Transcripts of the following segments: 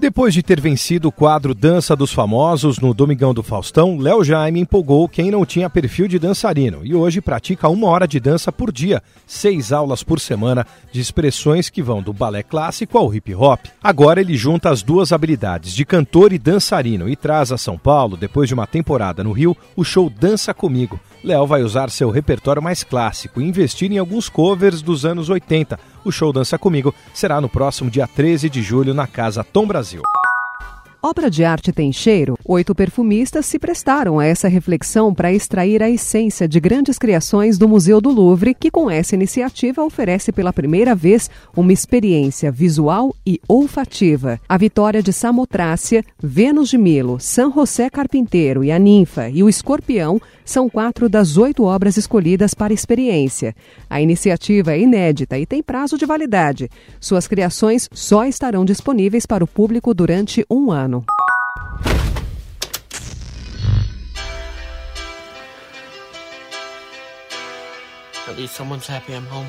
Depois de ter vencido o quadro Dança dos Famosos no Domingão do Faustão, Léo Jaime empolgou quem não tinha perfil de dançarino e hoje pratica uma hora de dança por dia, seis aulas por semana de expressões que vão do balé clássico ao hip hop. Agora ele junta as duas habilidades de cantor e dançarino e traz a São Paulo, depois de uma temporada no Rio, o show Dança Comigo. Léo vai usar seu repertório mais clássico e investir em alguns covers dos anos 80. O show Dança Comigo será no próximo dia 13 de julho na Casa Tom Brasil. Brasil. Obra de arte tem cheiro? Oito perfumistas se prestaram a essa reflexão para extrair a essência de grandes criações do Museu do Louvre, que com essa iniciativa oferece pela primeira vez uma experiência visual e olfativa. A Vitória de Samotrácia, Vênus de Milo, San José Carpinteiro e a Ninfa e o Escorpião são quatro das oito obras escolhidas para a experiência. A iniciativa é inédita e tem prazo de validade. Suas criações só estarão disponíveis para o público durante um ano At least someone's happy I'm home.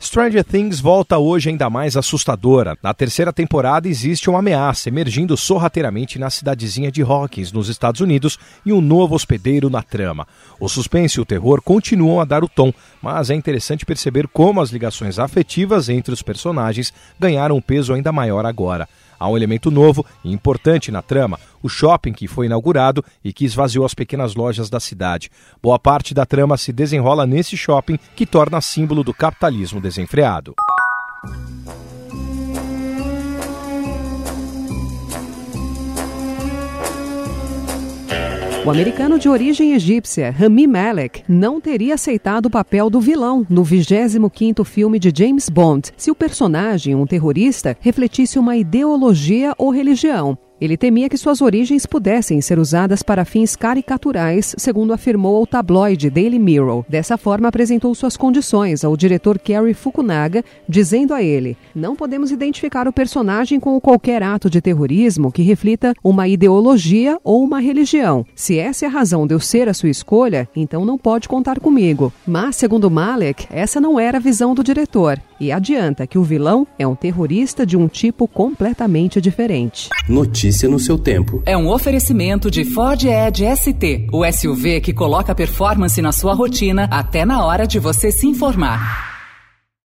Stranger Things volta hoje ainda mais assustadora. Na terceira temporada existe uma ameaça emergindo sorrateiramente na cidadezinha de Hawkins, nos Estados Unidos, e um novo hospedeiro na trama. O suspense e o terror continuam a dar o tom, mas é interessante perceber como as ligações afetivas entre os personagens ganharam um peso ainda maior agora. Há um elemento novo e importante na trama: o shopping que foi inaugurado e que esvaziou as pequenas lojas da cidade. Boa parte da trama se desenrola nesse shopping que torna símbolo do capitalismo desenfreado. O americano de origem egípcia, Rami Malek, não teria aceitado o papel do vilão no 25º filme de James Bond se o personagem, um terrorista, refletisse uma ideologia ou religião. Ele temia que suas origens pudessem ser usadas para fins caricaturais, segundo afirmou ao tabloide Daily Mirror. Dessa forma, apresentou suas condições ao diretor Kerry Fukunaga, dizendo a ele: Não podemos identificar o personagem com qualquer ato de terrorismo que reflita uma ideologia ou uma religião. Se essa é a razão de eu ser a sua escolha, então não pode contar comigo. Mas, segundo Malek, essa não era a visão do diretor. E adianta que o vilão é um terrorista de um tipo completamente diferente. Notícia no seu tempo. É um oferecimento de Ford Edge ST, o SUV que coloca performance na sua rotina até na hora de você se informar.